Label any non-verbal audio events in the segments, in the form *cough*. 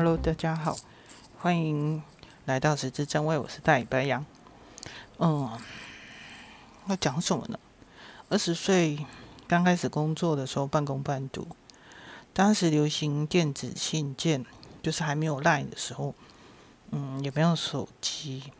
Hello，大家好，欢迎来到十字正位，我是大白羊。嗯，要讲什么呢？二十岁刚开始工作的时候，半工半读。当时流行电子信件，就是还没有 Line 的时候，嗯，也没有手机。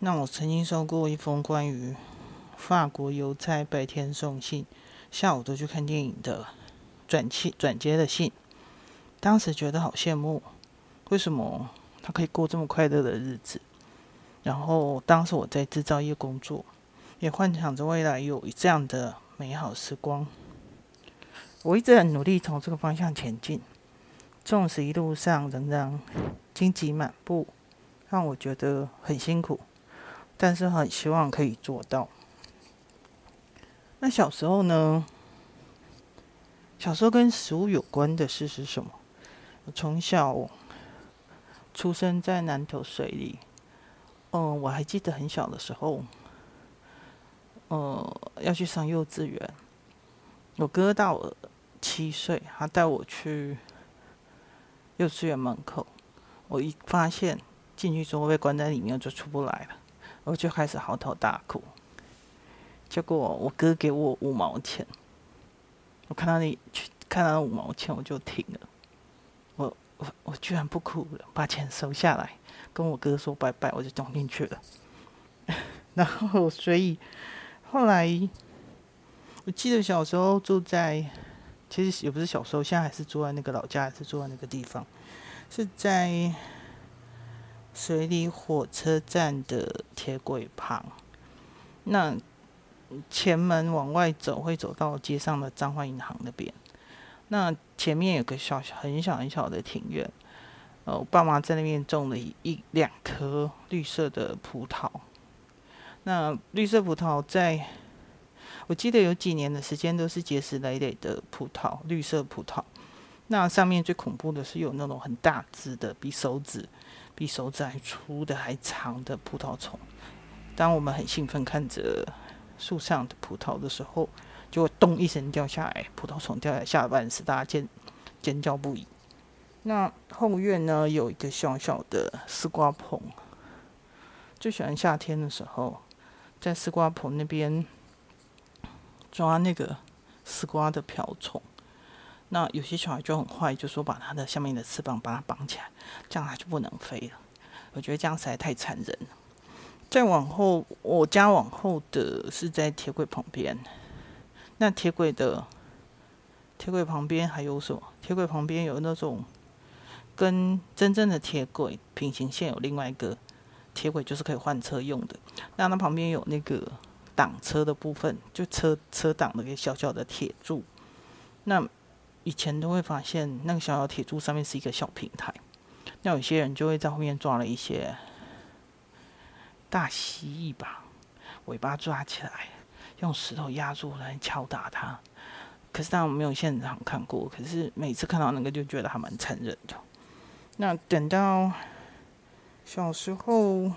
那我曾经收过一封关于法国邮差白天送信，下午都去看电影的转寄转接的信。当时觉得好羡慕。为什么他可以过这么快乐的日子？然后当时我在制造业工作，也幻想着未来有这样的美好时光。我一直很努力从这个方向前进，纵使一路上仍然荆棘满布，让我觉得很辛苦，但是很希望可以做到。那小时候呢？小时候跟食物有关的事是什么？我从小。出生在南投水里，嗯，我还记得很小的时候，呃，要去上幼稚园。我哥大我七岁，他带我去幼稚园门口，我一发现进去之后被关在里面，就出不来了，我就开始嚎啕大哭。结果我哥给我五毛钱，我看到你去看到五毛钱，我就停了。我我居然不哭了，把钱收下来，跟我哥说拜拜，我就装进去了。*laughs* 然后，所以后来我记得小时候住在，其实也不是小时候，现在还是住在那个老家，还是住在那个地方，是在水里火车站的铁轨旁。那前门往外走，会走到街上的彰化银行那边。那前面有个小很小很小的庭院，呃，我爸妈在那边种了一两棵绿色的葡萄。那绿色葡萄在，我记得有几年的时间都是结实累累的葡萄，绿色葡萄。那上面最恐怖的是有那种很大只的，比手指比手指还粗的还长的葡萄虫。当我们很兴奋看着树上的葡萄的时候，就咚一声掉下来，葡萄虫掉下来，吓半死，大家尖尖叫不已。那后院呢，有一个小小的丝瓜棚，最喜欢夏天的时候，在丝瓜棚那边抓那个丝瓜的瓢虫。那有些小孩就很坏，就说把它的下面的翅膀把它绑起来，这样它就不能飞了。我觉得这样实在太残忍了。再往后，我家往后的是在铁轨旁边。那铁轨的铁轨旁边还有什么？铁轨旁边有那种跟真正的铁轨平行线，有另外一个铁轨，就是可以换车用的。那它旁边有那个挡车的部分，就车车挡的个小小的铁柱。那以前都会发现，那个小小铁柱上面是一个小平台。那有些人就会在后面抓了一些大蜥蜴吧，尾巴抓起来。用石头压住来敲打他，可是当我没有现场看过，可是每次看到那个就觉得还蛮残忍的。那等到小时候，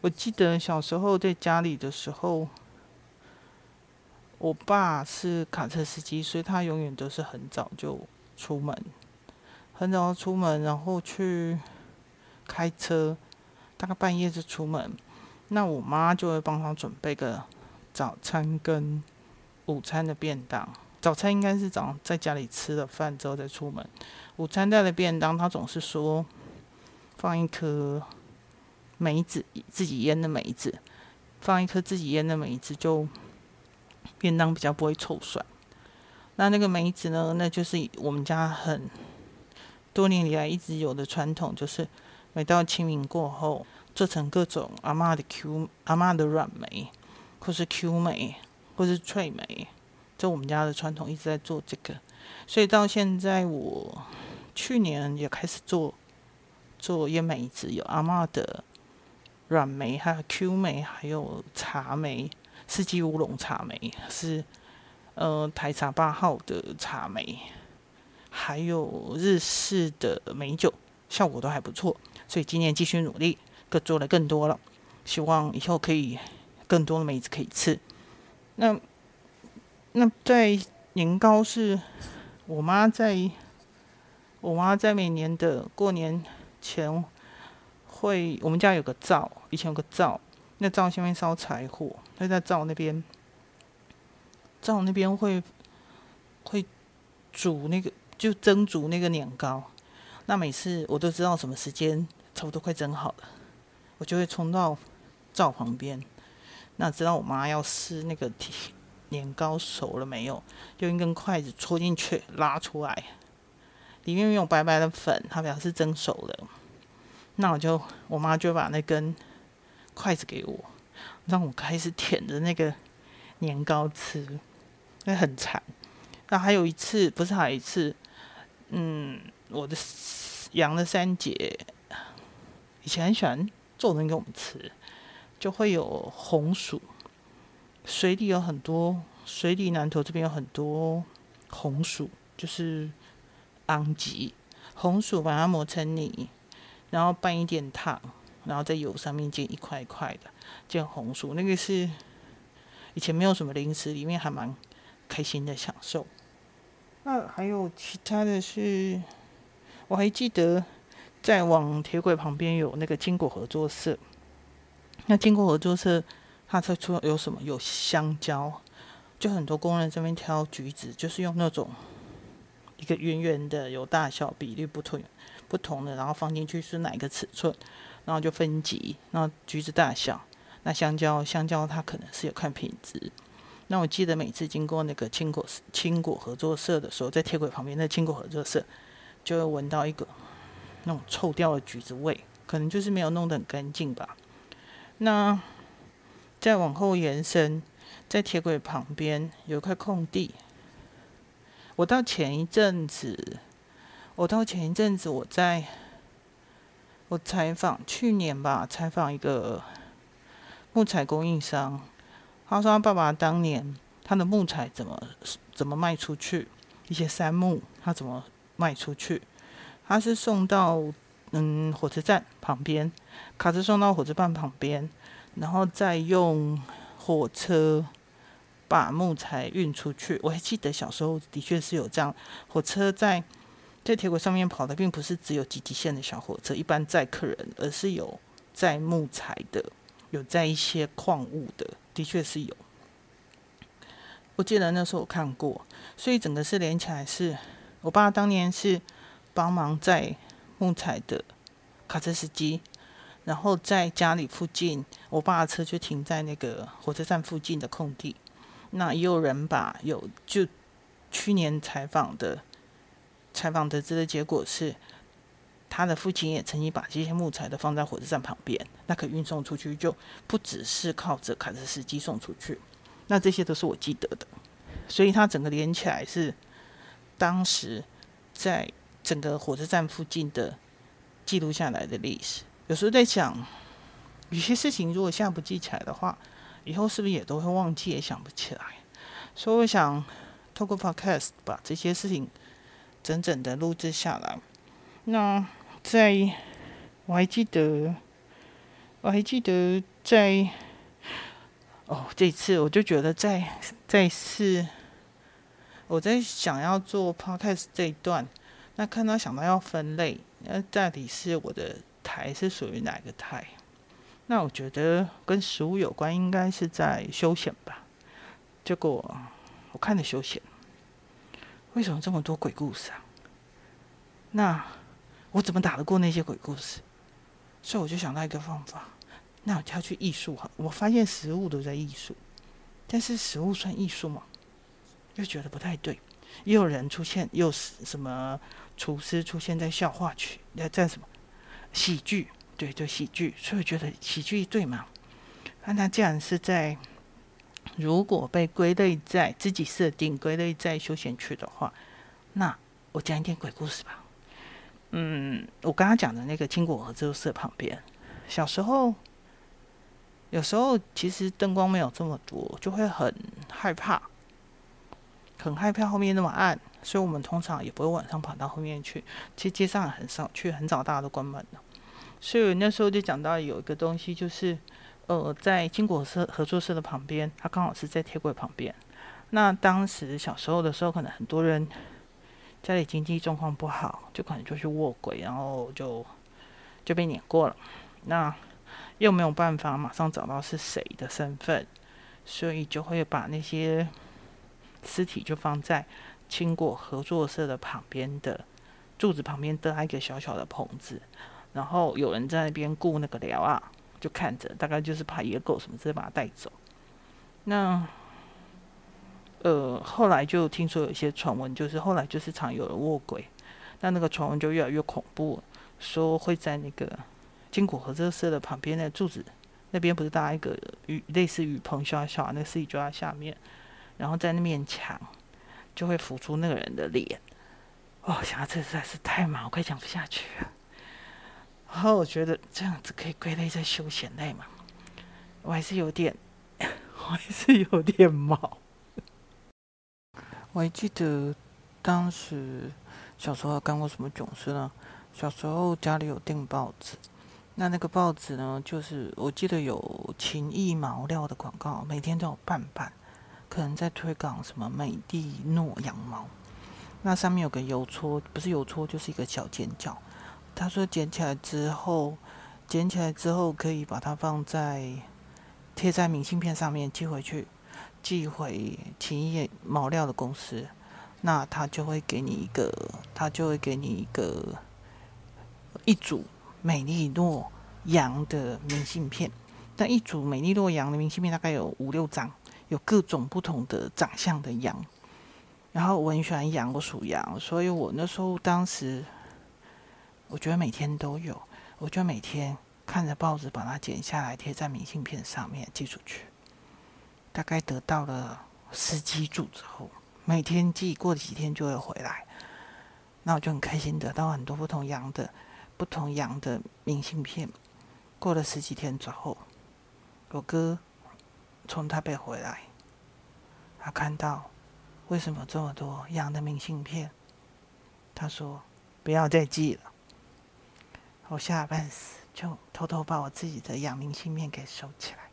我记得小时候在家里的时候，我爸是卡车司机，所以他永远都是很早就出门，很早就出门，然后去开车，大概半夜就出门。那我妈就会帮他准备个。早餐跟午餐的便当，早餐应该是早上在家里吃了饭之后再出门。午餐带的便当，他总是说放一颗梅子，自己腌的梅子，放一颗自己腌的梅子，就便当比较不会臭酸。那那个梅子呢，那就是我们家很多年以来一直有的传统，就是每到清明过后，做成各种阿妈的 Q 阿妈的软梅。或是 Q 梅，或是脆梅，这我们家的传统一直在做这个，所以到现在我去年也开始做做腌梅子，有阿嬷的软梅，还有 Q 梅，还有茶梅，四季乌龙茶梅是呃台茶八号的茶梅，还有日式的梅酒，效果都还不错，所以今年继续努力，更做了更多了，希望以后可以。更多的梅子可以吃。那那在年糕是我妈在我妈在每年的过年前会，我们家有个灶，以前有个灶，那灶下面烧柴火，会在灶那边，灶那边会会煮那个，就蒸煮那个年糕。那每次我都知道什么时间差不多快蒸好了，我就会冲到灶旁边，那知道我妈要试那个年糕熟了没有，用一根筷子戳进去拉出来，里面有白白的粉，它表示蒸熟了。那我就我妈就把那根筷子给我，让我开始舔着那个年糕吃，那很惨。那还有一次，不是还有一次，嗯，我的杨的三姐以前很喜欢做东西给我们吃，就会有红薯。水里有很多，水里南投这边有很多红薯，就是昂吉红薯，把它磨成泥，然后拌一点糖，然后在油上面煎一块一块的，煎红薯。那个是以前没有什么零食，里面还蛮开心的享受。那还有其他的是，我还记得在往铁轨旁边有那个金果合作社，那经过合作社。他测出有什么？有香蕉，就很多工人这边挑橘子，就是用那种一个圆圆的，有大小比例不同不同的，然后放进去是哪一个尺寸，然后就分级，然后橘子大小。那香蕉，香蕉它可能是有看品质。那我记得每次经过那个青果青果合作社的时候，在铁轨旁边那青果合作社，就会闻到一个那种臭掉的橘子味，可能就是没有弄得很干净吧。那。再往后延伸，在铁轨旁边有一块空地。我到前一阵子，我到前一阵子，我在，我采访去年吧，采访一个木材供应商。他说他爸爸当年他的木材怎么怎么卖出去，一些杉木他怎么卖出去？他是送到嗯火车站旁边，卡车送到火车站旁边。然后再用火车把木材运出去。我还记得小时候的确是有这样，火车在在铁轨上面跑的，并不是只有集集线的小火车，一般载客人，而是有载木材的，有载一些矿物的，的确是有。我记得那时候我看过，所以整个是连起来是，我爸当年是帮忙载木材的卡车司机。然后在家里附近，我爸的车就停在那个火车站附近的空地。那也有人把有就去年采访的采访得知的结果是，他的父亲也曾经把这些木材都放在火车站旁边，那可运送出去就不只是靠着卡车司机送出去。那这些都是我记得的，所以它整个连起来是当时在整个火车站附近的记录下来的历史。有时候在想，有些事情如果现在不记起来的话，以后是不是也都会忘记，也想不起来？所以我想透过 Podcast 把这些事情整整的录制下来。那在，我还记得，我还记得在，哦，这次我就觉得在在是，我在想要做 Podcast 这一段，那看到想到要分类，那到底是我的。台是属于哪个台？那我觉得跟食物有关，应该是在休闲吧。结果我看了休闲，为什么这么多鬼故事啊？那我怎么打得过那些鬼故事？所以我就想到一个方法，那我就要去艺术哈。我发现食物都在艺术，但是食物算艺术吗？又觉得不太对。也有人出现，又是什么厨师出现在笑话区，在什么？喜剧，对对，喜剧，所以我觉得喜剧对嘛？那他既然是在，如果被归类在自己设定归类在休闲区的话，那我讲一点鬼故事吧。嗯，我刚刚讲的那个青果合作社旁边，小时候有时候其实灯光没有这么多，就会很害怕，很害怕后面那么暗。所以我们通常也不会晚上跑到后面去，其实街上很少去，很早大家都关门了。所以那时候就讲到有一个东西，就是呃，在经国社合作社的旁边，它刚好是在铁轨旁边。那当时小时候的时候，可能很多人家里经济状况不好，就可能就去卧轨，然后就就被碾过了。那又没有办法马上找到是谁的身份，所以就会把那些尸体就放在轻轨合作社的旁边的柱子旁边搭一个小小的棚子，然后有人在那边雇那个寮啊，就看着，大概就是怕野狗什么之类把它带走。那呃，后来就听说有一些传闻，就是后来就是常有人卧轨，那那个传闻就越来越恐怖，说会在那个。金果合作社的旁边的柱子那边不是搭一个雨类似雨棚小小那个尸体就在下面，然后在那面墙就会浮出那个人的脸。哦，想到这实在是太忙，我快讲不下去了。然后我觉得这样子可以归类在休闲类嘛，我还是有点，*laughs* 我还是有点毛。我还记得当时小时候干过什么囧事呢？小时候家里有订报纸。那那个报纸呢，就是我记得有情意毛料的广告，每天都有半版，可能在推广什么美蒂诺羊毛。那上面有个邮戳，不是邮戳，就是一个小尖角。他说捡起来之后，捡起来之后可以把它放在贴在明信片上面寄回去，寄回情义毛料的公司，那他就会给你一个，他就会给你一个一组。美利诺羊的明信片，但一组美利诺羊的明信片大概有五六张，有各种不同的长相的羊。然后我很喜欢羊，我属羊，所以我那时候当时，我觉得每天都有，我就每天看着报纸把它剪下来贴在明信片上面寄出去。大概得到了十几组之后，每天寄，过几天就会回来，那我就很开心，得到很多不同羊的。不同羊的明信片，过了十几天之后，我哥从台北回来，他看到为什么这么多羊的明信片，他说不要再寄了。我吓半死，就偷偷把我自己的羊明信片给收起来。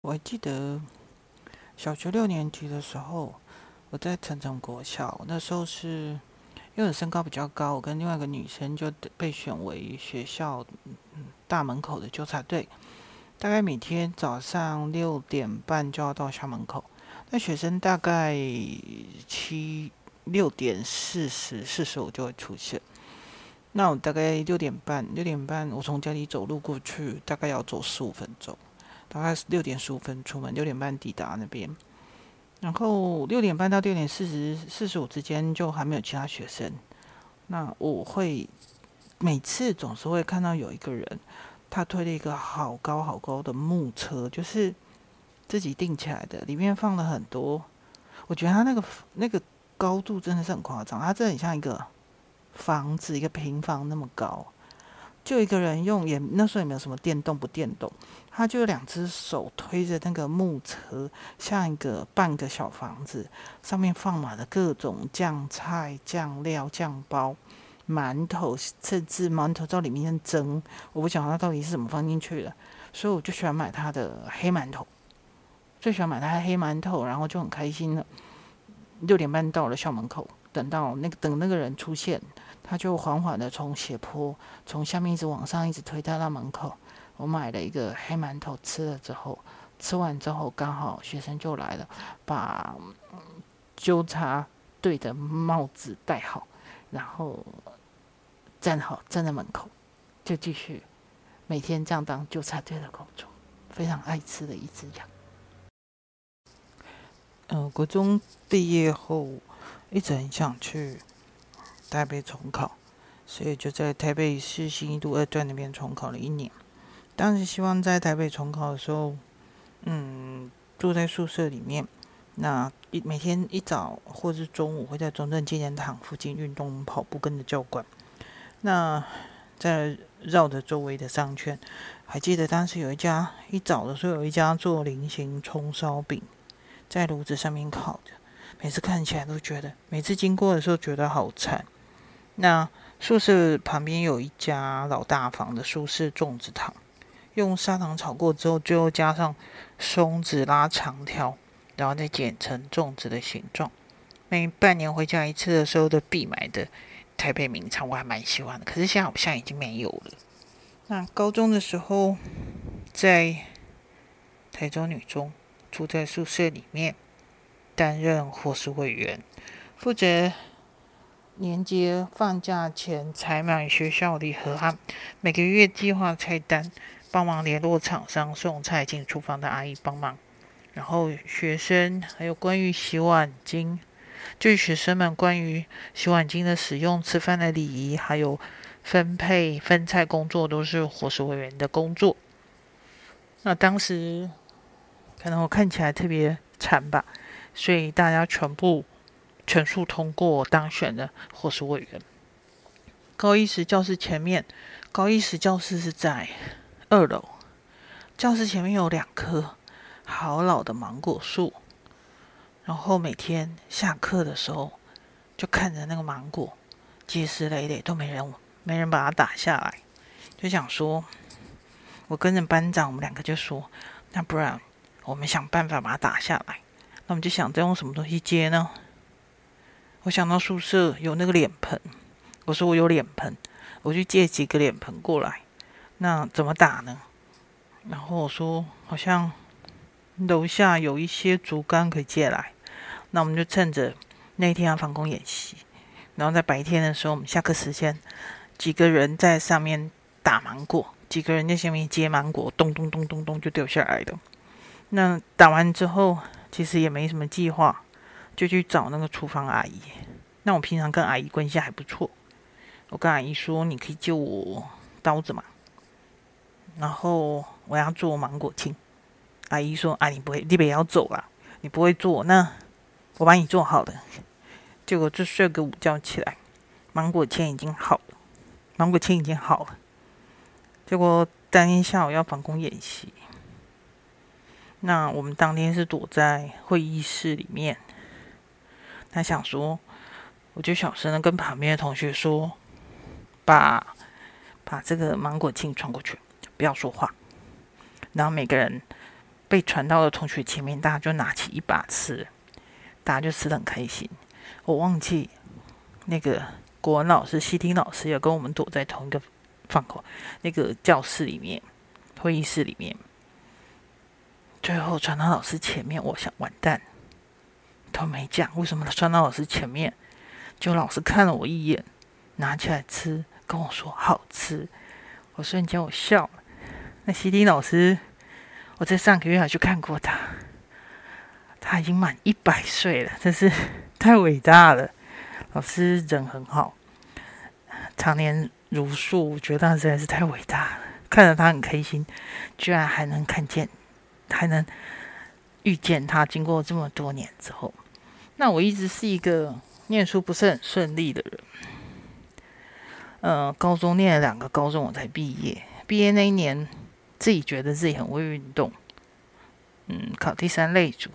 我还记得小学六年级的时候，我在成城国小，那时候是。因为我身高比较高，我跟另外一个女生就被选为学校大门口的纠察队。大概每天早上六点半就要到校门口，那学生大概七六点四十四十五就会出现。那我大概六点半，六点半我从家里走路过去，大概要走十五分钟。大概六点十五分出门，六点半抵达那边。然后六点半到六点四十四十五之间就还没有其他学生。那我会每次总是会看到有一个人，他推了一个好高好高的木车，就是自己定起来的，里面放了很多。我觉得他那个那个高度真的是很夸张，他真的很像一个房子，一个平房那么高。就一个人用，也那时候也没有什么电动不电动，他就两只手推着那个木车，像一个半个小房子，上面放满了各种酱菜、酱料、酱包、馒头，甚至馒头在里面蒸。我不晓得它到底是怎么放进去的，所以我就喜欢买它的黑馒头，最喜欢买它的黑馒头，然后就很开心了。六点半到了校门口，等到那个等那个人出现。他就缓缓的从斜坡，从下面一直往上，一直推到那门口。我买了一个黑馒头，吃了之后，吃完之后刚好学生就来了，把纠察队的帽子戴好，然后站好站在门口，就继续每天这样当纠察队的工作。非常爱吃的一只羊。嗯、呃，国中毕业后一直很想去。台北重考，所以就在台北市新义路二段那边重考了一年。当时希望在台北重考的时候，嗯，住在宿舍里面。那一每天一早或是中午会在中正纪念堂附近运动跑步，跟着教官。那在绕着周围的商圈，还记得当时有一家一早的时候有一家做菱形葱烧饼，在炉子上面烤着，每次看起来都觉得，每次经过的时候觉得好馋。那宿舍旁边有一家老大房的苏式粽子糖，用砂糖炒过之后，最后加上松子拉长条，然后再剪成粽子的形状。每半年回家一次的时候都必买的台北名产，我还蛮喜欢的。可是现在好像已经没有了。那高中的时候，在台中女中住在宿舍里面，担任伙食委员，负责年节放假前采买学校礼盒和每个月计划菜单，帮忙联络厂商送菜进厨房的阿姨帮忙。然后学生还有关于洗碗巾，就学生们关于洗碗巾的使用、吃饭的礼仪，还有。分配分菜工作都是伙食委员的工作。那当时可能我看起来特别惨吧，所以大家全部全数通过当选的伙食委员。高一时教室前面，高一时教室是在二楼，教室前面有两棵好老的芒果树，然后每天下课的时候就看着那个芒果结实累累，都没人。没人把它打下来，就想说，我跟着班长，我们两个就说，那不然我们想办法把它打下来。那我们就想再用什么东西接呢？我想到宿舍有那个脸盆，我说我有脸盆，我去借几个脸盆过来。那怎么打呢？然后我说好像楼下有一些竹竿可以借来。那我们就趁着那天要防空演习，然后在白天的时候，我们下课时间。几个人在上面打芒果，几个人在下面接芒果，咚咚咚咚咚就掉下来了。那打完之后，其实也没什么计划，就去找那个厨房阿姨。那我平常跟阿姨关系还不错，我跟阿姨说：“你可以借我刀子嘛？”然后我要做芒果青。阿姨说：“啊，你不会，你别要走了，你不会做，那我帮你做好了。”结果就睡个午觉起来，芒果青已经好了。芒果青已经好了，结果当天下午要防空演习，那我们当天是躲在会议室里面。他想说，我就小声的跟旁边的同学说，把把这个芒果青传过去，不要说话。然后每个人被传到的同学前面，大家就拿起一把吃，大家就吃得很开心。我忘记那个。国文老师、西听老师也跟我们躲在同一个放口那个教室里面、会议室里面。最后传到老师前面，我想完蛋，都没讲为什么传到老师前面。就老师看了我一眼，拿起来吃，跟我说好吃。我瞬间我笑了。那西听老师，我在上个月还去看过他，他已经满一百岁了，真是 *laughs* 太伟大了。老师人很好，常年如数，我觉得他实在是太伟大了。看着他很开心，居然还能看见，还能遇见他。经过这么多年之后，那我一直是一个念书不是很顺利的人。呃，高中念了两个高中，我才毕业。毕业那一年，自己觉得自己很会运动，嗯，考第三类组，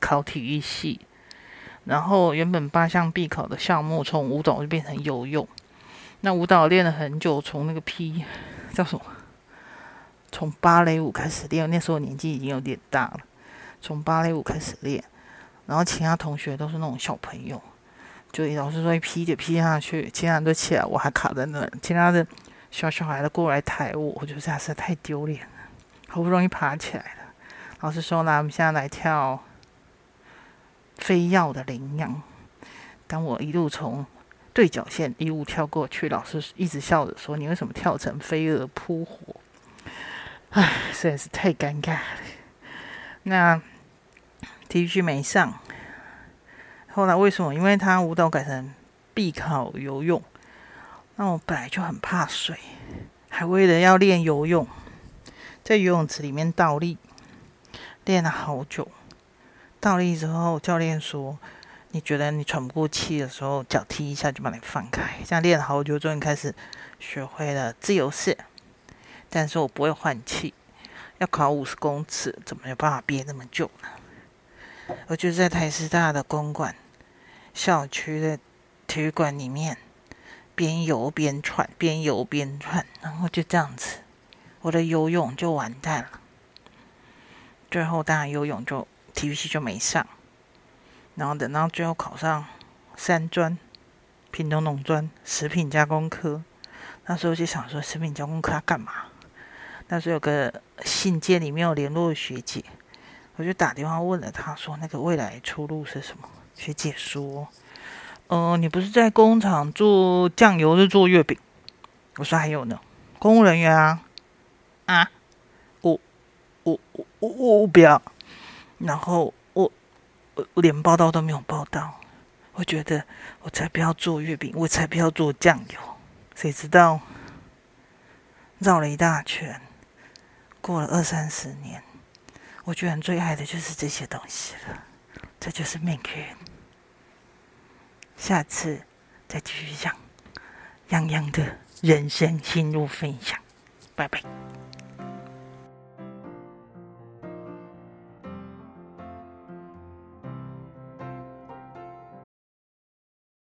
考体育系。然后原本八项必考的项目，从舞蹈就变成游泳。那舞蹈练了很久，从那个 P *laughs* 叫什么？从芭蕾舞开始练。那时候年纪已经有点大了，从芭蕾舞开始练。然后其他同学都是那种小朋友，就老师说一劈就劈下去，其他人都起来，我还卡在那。其他的小小孩都过来抬我，我觉得实在是太丢脸了。好不容易爬起来了，老师说：“来，我们现在来跳。”飞跃的领养，当我一路从对角线一路跳过去，老师一直笑着说：“你为什么跳成飞蛾扑火？”唉，实在是太尴尬了。那体育系没上，后来为什么？因为他舞蹈改成必考游泳。那我本来就很怕水，还为了要练游泳，在游泳池里面倒立，练了好久。倒立之后，教练说：“你觉得你喘不过气的时候，脚踢一下就把你放开。”这样练了好久，终于开始学会了自由式。但是我不会换气，要考五十公尺，怎么有办法憋那么久呢？我就在台师大的公馆校区的体育馆里面，边游边喘，边游边喘，然后就这样子，我的游泳就完蛋了。最后当然游泳就。体育系就没上，然后等到最后考上三专，屏东农专食品加工科。那时候就想说，食品加工科要干嘛？那时候有个信件里面有联络学姐，我就打电话问了她，说那个未来出路是什么？学姐说，呃，你不是在工厂做酱油，是做月饼？我说还有呢，公务人员啊，啊，我我我我我不要，然后我我连报到都没有报到，我觉得我才不要做月饼，我才不要做酱油。谁知道绕了一大圈，过了二三十年，我居然最爱的就是这些东西了。这就是命运。下次再继续讲洋洋的人生心路分享，拜拜。